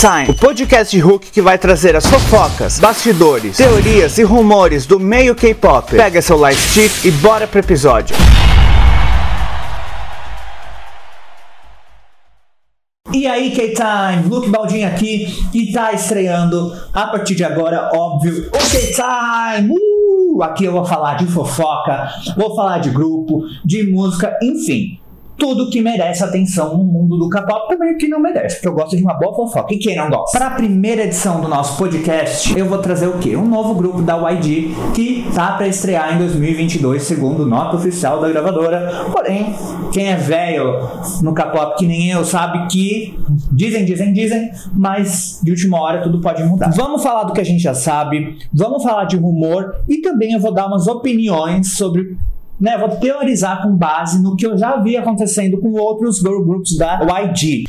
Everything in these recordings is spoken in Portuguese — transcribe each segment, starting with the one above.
Time, o podcast de Hulk que vai trazer as fofocas, bastidores, teorias e rumores do meio K-pop. Pega seu light stick e bora pro episódio. E aí, K-Time, Luke Baldin aqui e tá estreando a partir de agora, óbvio, o K-Time! Uh! Aqui eu vou falar de fofoca, vou falar de grupo, de música, enfim tudo que merece atenção no mundo do K-pop, também que não merece, porque eu gosto de uma boa fofoca. E quem não gosta? Para a primeira edição do nosso podcast, eu vou trazer o quê? Um novo grupo da YG que tá para estrear em 2022, segundo nota oficial da gravadora. Porém, quem é velho no K-pop que nem eu sabe que dizem, dizem, dizem, mas de última hora tudo pode mudar. Vamos falar do que a gente já sabe, vamos falar de rumor e também eu vou dar umas opiniões sobre né, vou teorizar com base no que eu já vi acontecendo com outros girl groups da YG.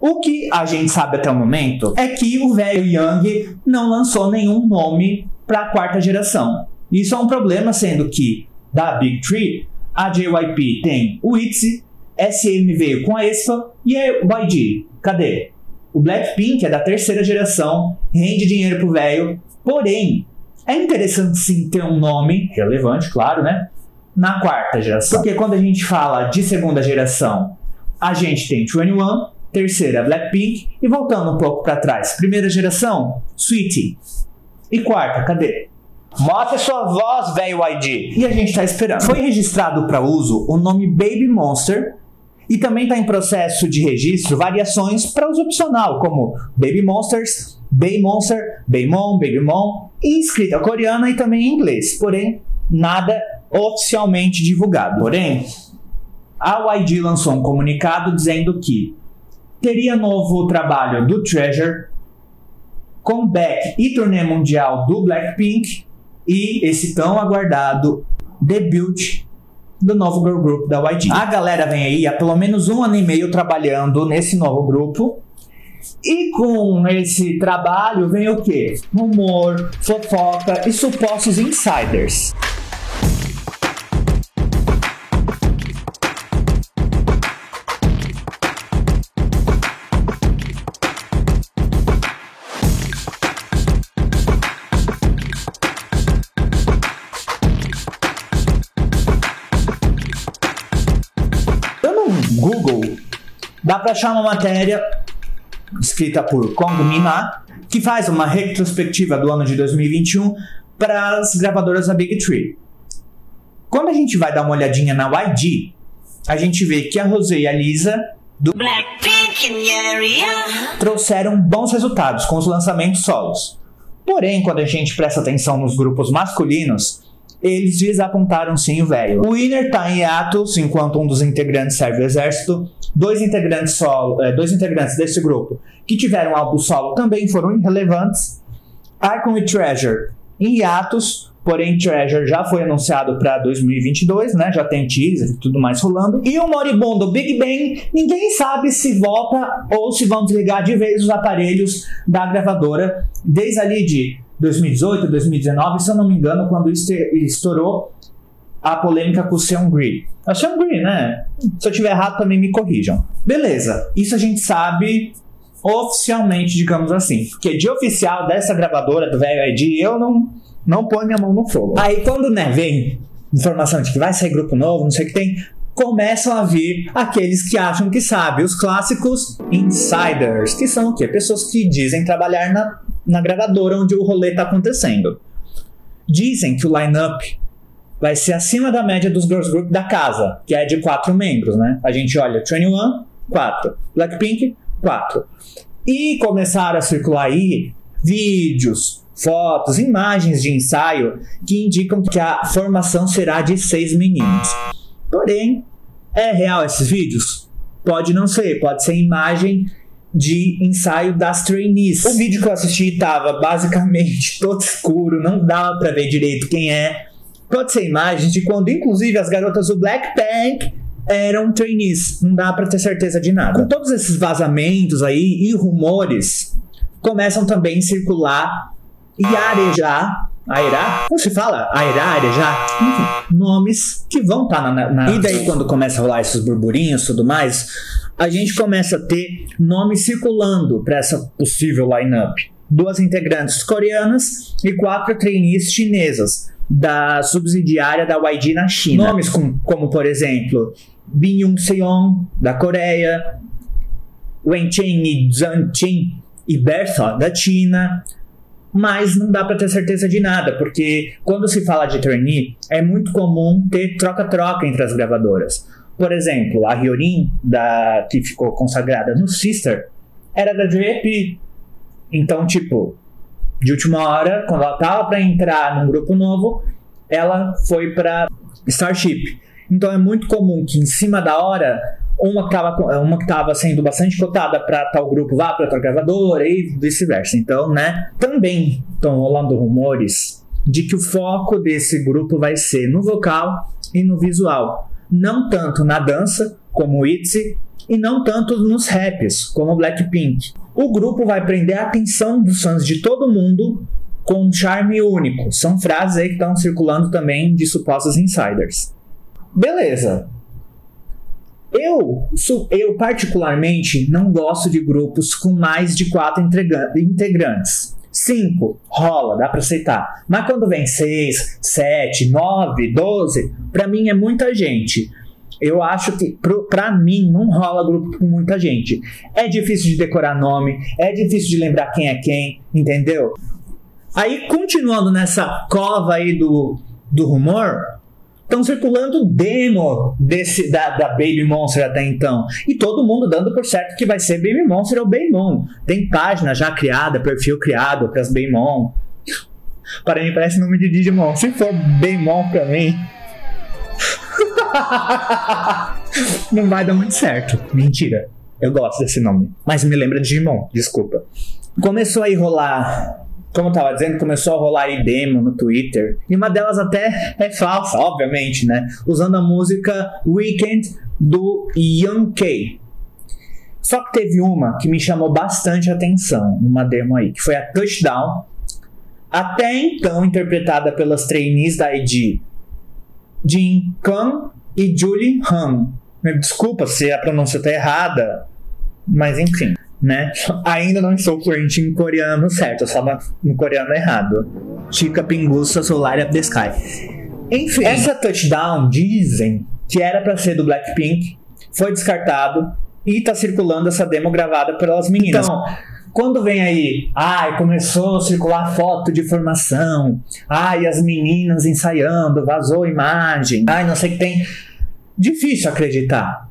O que a gente sabe até o momento é que o velho Young não lançou nenhum nome para a quarta geração. Isso é um problema, sendo que da Big Tree, a JYP tem o ITZY, SM veio com a ESPA e a YG. Cadê? O Blackpink é da terceira geração, rende dinheiro pro velho, porém, é interessante sim ter um nome relevante, claro, né? Na quarta geração. Porque quando a gente fala de segunda geração, a gente tem 21, terceira Blackpink e voltando um pouco para trás, primeira geração, Sweetie. E quarta, cadê? Mostre sua voz, velho ID. E a gente tá esperando. Foi registrado para uso o nome Baby Monster e também está em processo de registro variações para uso opcional, como Baby Monsters, Baby Monster, Baby Babymon, e escrita coreana e também em inglês. Porém, nada oficialmente divulgado. Porém, a YG lançou um comunicado dizendo que teria novo trabalho do Treasure, comeback e turnê mundial do Blackpink e esse tão aguardado debut do novo girl group da YG. A galera vem aí há pelo menos um ano e meio trabalhando nesse novo grupo. E com esse trabalho vem o quê? Rumor, fofoca e supostos insiders. Dá para achar uma matéria escrita por Kong Mina, que faz uma retrospectiva do ano de 2021 para as gravadoras da Big Tree. Quando a gente vai dar uma olhadinha na YG, a gente vê que a Rosé e a Lisa do trouxeram bons resultados com os lançamentos solos. Porém, quando a gente presta atenção nos grupos masculinos, eles desapontaram sim o velho. O Winner tá em atos enquanto um dos integrantes serve o exército. Dois integrantes solo, é, dois integrantes desse grupo que tiveram álbum solo também foram irrelevantes. Icon e Treasure em hiatos, porém Treasure já foi anunciado para 2022, né? Já tem teaser e tudo mais rolando. E o moribundo Big Bang, ninguém sabe se volta ou se vão desligar de vez os aparelhos da gravadora desde ali de 2018, 2019, se eu não me engano, quando estourou a polêmica com o Seungri. É o Seungri, né? Se eu tiver errado, também me corrijam. Beleza, isso a gente sabe oficialmente, digamos assim. Porque de oficial dessa gravadora do velho ID, eu não, não ponho minha mão no fogo. Aí quando né, vem informação de que vai sair grupo novo, não sei o que tem, começam a vir aqueles que acham que sabem, os clássicos insiders, que são o quê? Pessoas que dizem trabalhar na na gravadora onde o rolê está acontecendo. Dizem que o line-up vai ser acima da média dos girls group da casa, que é de quatro membros, né? A gente olha 21, 4, Blackpink, 4. E começaram a circular aí vídeos, fotos, imagens de ensaio que indicam que a formação será de seis meninos. Porém, é real esses vídeos? Pode não ser, pode ser imagem de ensaio das trainees. O vídeo que eu assisti tava basicamente todo escuro, não dava para ver direito quem é. Pode ser imagens de quando, inclusive, as garotas do Blackpink eram trainees. Não dá para ter certeza de nada. Com todos esses vazamentos aí e rumores, começam também a circular e arejar Aira, como se fala? Aira, já, enfim, nomes que vão estar tá na, na, E daí quando começa a rolar esses burburinhos e tudo mais, a gente começa a ter nomes circulando para essa possível lineup. Duas integrantes coreanas e quatro trainees chinesas da subsidiária da YG na China. Nomes com, como, por exemplo, Bin Yoon Seon, da Coreia, Wen Chen e Zhang Chen e Bertha, da China, mas não dá para ter certeza de nada, porque quando se fala de trainee, é muito comum ter troca-troca entre as gravadoras. Por exemplo, a Hyorin, da, que ficou consagrada no Sister, era da JYP. Então, tipo, de última hora, quando ela tava para entrar num grupo novo, ela foi para Starship. Então é muito comum que em cima da hora uma que estava uma que tava sendo bastante cotada para tal grupo vá para outra gravadora e vice-versa. Então, né, também estão rolando rumores de que o foco desse grupo vai ser no vocal e no visual, não tanto na dança como o ITZY e não tanto nos raps como o Blackpink. O grupo vai prender a atenção dos fãs de todo mundo com um charme único. São frases aí que estão circulando também de supostos insiders. Beleza, eu, eu particularmente não gosto de grupos com mais de quatro integrantes. Cinco, rola, dá para aceitar. Mas quando vem seis, sete, nove, doze, para mim é muita gente. Eu acho que, para mim, não rola grupo com muita gente. É difícil de decorar nome, é difícil de lembrar quem é quem, entendeu? Aí, continuando nessa cova aí do, do rumor, Estão circulando demo desse, da, da, Baby Monster até então. E todo mundo dando por certo que vai ser Baby Monster ou Baymon. Tem página já criada, perfil criado para as Baymon. Para mim parece nome de Digimon. Se for Baymon para mim. Não vai dar muito certo. Mentira. Eu gosto desse nome. Mas me lembra de Digimon, desculpa. Começou a rolar como eu tava dizendo, começou a rolar aí demo no Twitter. E uma delas até é falsa, obviamente, né? Usando a música Weekend do Young K. Só que teve uma que me chamou bastante atenção, uma demo aí, que foi a Touchdown, até então interpretada pelas trainees da ID Jin Kang e Julie Han. Desculpa se a pronúncia tá errada, mas enfim né? Ainda não estou fluente em coreano certo, só no coreano errado. Chica Pinguça Solar Sky. Enfim, essa touchdown dizem que era para ser do Blackpink, foi descartado e tá circulando essa demo gravada pelas meninas. Então, quando vem aí, ai, começou a circular foto de formação, ai, as meninas ensaiando, vazou imagem, ai, não sei o que tem. Difícil acreditar.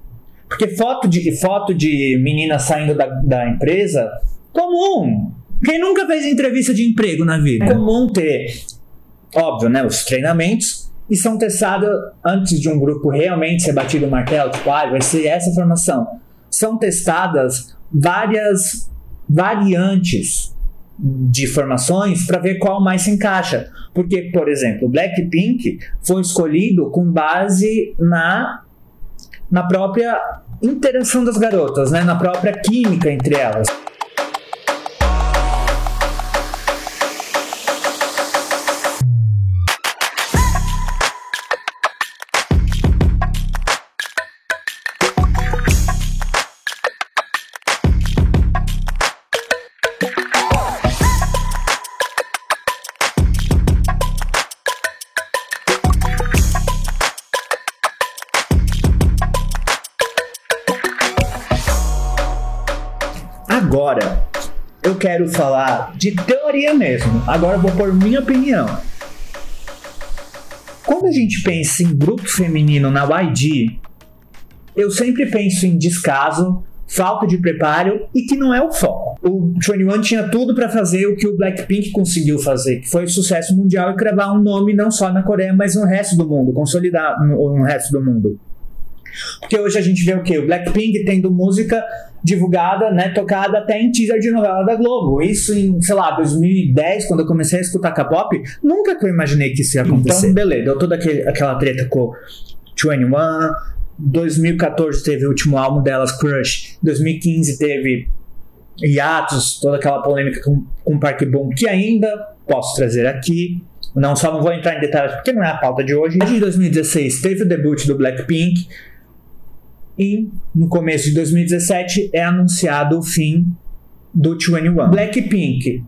Porque foto de, foto de menina saindo da, da empresa, comum. Quem nunca fez entrevista de emprego na vida? É comum ter, óbvio, né, os treinamentos e são testados antes de um grupo realmente ser batido o martelo, tipo, ah, vai ser essa formação. São testadas várias variantes de formações para ver qual mais se encaixa. Porque, por exemplo, o Blackpink foi escolhido com base na na própria interação das garotas, né? na própria química entre elas. Agora, eu quero falar de teoria mesmo. Agora eu vou pôr minha opinião. Quando a gente pensa em grupo feminino na YG, eu sempre penso em descaso, falta de preparo e que não é o foco. O 21 tinha tudo para fazer o que o Blackpink conseguiu fazer, que foi sucesso mundial e cravar um nome não só na Coreia, mas no resto do mundo, consolidar no, resto do mundo. Porque hoje a gente vê o quê? O Blackpink tendo música divulgada, né, tocada até em teaser de novela da Globo. Isso em, sei lá, 2010, quando eu comecei a escutar K-pop, nunca que eu imaginei que isso ia acontecer. Então, beleza, deu toda aquele, aquela treta com 21, 2014 teve o último álbum delas, Crush, 2015 teve Hiatus, toda aquela polêmica com, com Park Bom, que ainda posso trazer aqui. Não só não vou entrar em detalhes porque não é a pauta de hoje. Em 2016 teve o debut do Blackpink e no começo de 2017 é anunciado o fim do 21. Blackpink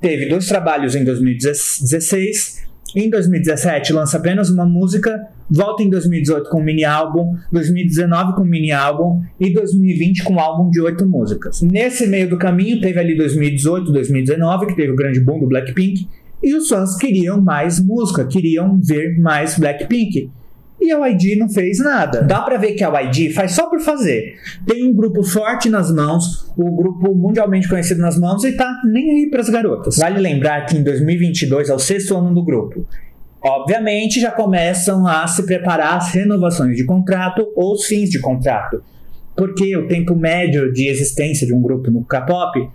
teve dois trabalhos em 2016. Em 2017 lança apenas uma música, volta em 2018 com um mini álbum, 2019 com um mini álbum e 2020 com um álbum de oito músicas. Nesse meio do caminho teve ali 2018, 2019 que teve o grande boom do Blackpink e os fãs queriam mais música, queriam ver mais Blackpink e a YG não fez nada. Dá para ver que a YG faz só por fazer. Tem um grupo forte nas mãos, o grupo mundialmente conhecido nas mãos e tá nem aí para as garotas. Vale lembrar que em 2022 é o sexto ano do grupo. Obviamente já começam a se preparar as renovações de contrato ou os fins de contrato. Porque o tempo médio de existência de um grupo no K-pop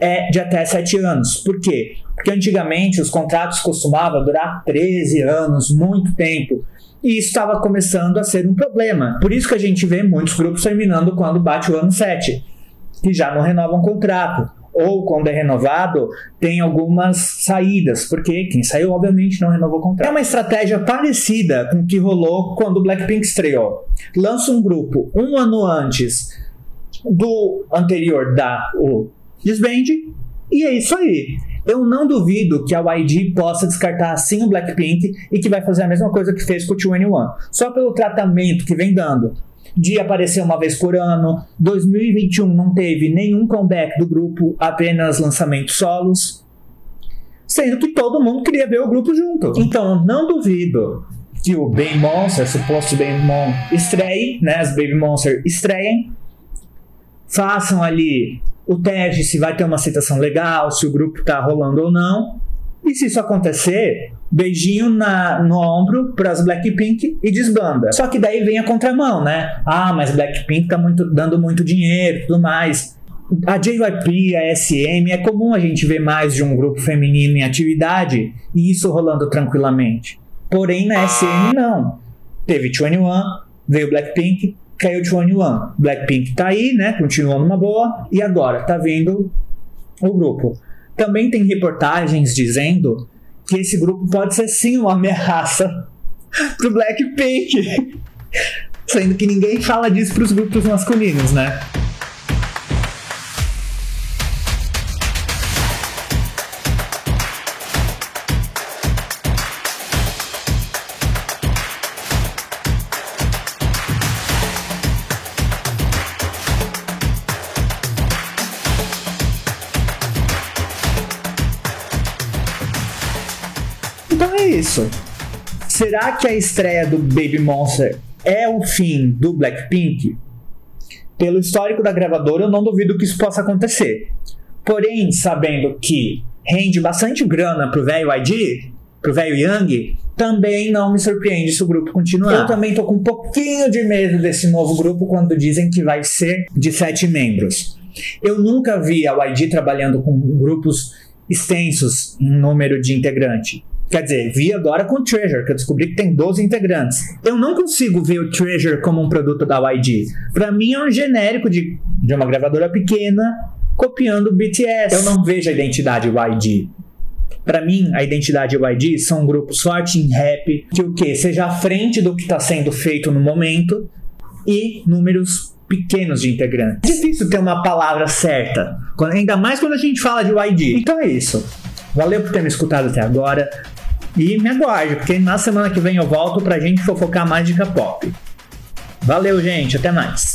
é de até 7 anos. Por quê? Porque antigamente os contratos costumavam durar 13 anos, muito tempo. E isso estava começando a ser um problema. Por isso que a gente vê muitos grupos terminando quando bate o ano 7, que já não renovam o contrato. Ou quando é renovado, tem algumas saídas, porque quem saiu, obviamente, não renovou o contrato. É uma estratégia parecida com o que rolou quando o Blackpink estreou. Lança um grupo um ano antes do anterior da o Disband, e é isso aí. Eu não duvido que a YG possa descartar assim o Blackpink e que vai fazer a mesma coisa que fez com o 2 Só pelo tratamento que vem dando. De aparecer uma vez por ano. 2021 não teve nenhum comeback do grupo, apenas lançamentos solos. Sendo que todo mundo queria ver o grupo junto. Então, não duvido que o Baby Monster, suposto Baby Mon, estreie, né? As Baby Monster estreiem. Façam ali o teste se vai ter uma aceitação legal, se o grupo tá rolando ou não. E se isso acontecer, beijinho na, no ombro para as Blackpink e desbanda. Só que daí vem a contramão, né? Ah, mas Blackpink tá muito, dando muito dinheiro e tudo mais. A JYP, a SM, é comum a gente ver mais de um grupo feminino em atividade e isso rolando tranquilamente. Porém, na SM não. Teve 21, veio Blackpink, caiu de One One. Blackpink tá aí, né? Continua numa boa. E agora tá vindo o grupo. Também tem reportagens dizendo que esse grupo pode ser sim uma ameaça pro Blackpink. Sendo que ninguém fala disso pros grupos masculinos, né? É isso. Será que a estreia do Baby Monster é o fim do Blackpink? Pelo histórico da gravadora, eu não duvido que isso possa acontecer. Porém, sabendo que rende bastante grana pro velho ID, pro velho Young, também não me surpreende se o grupo continuar. Eu também tô com um pouquinho de medo desse novo grupo quando dizem que vai ser de sete membros. Eu nunca vi a YG trabalhando com grupos extensos em número de integrante. Quer dizer, vi agora com o Treasure, que eu descobri que tem 12 integrantes. Eu não consigo ver o Treasure como um produto da YG. Pra mim é um genérico de, de uma gravadora pequena copiando o BTS. Eu não vejo a identidade YG. Pra mim, a identidade YG são grupos fortes em rap, que o que? Seja à frente do que está sendo feito no momento e números pequenos de integrantes. É difícil ter uma palavra certa, ainda mais quando a gente fala de YG. Então é isso. Valeu por ter me escutado até agora. E me aguarde, porque na semana que vem eu volto pra gente fofocar mais de K-pop. Valeu, gente. Até mais.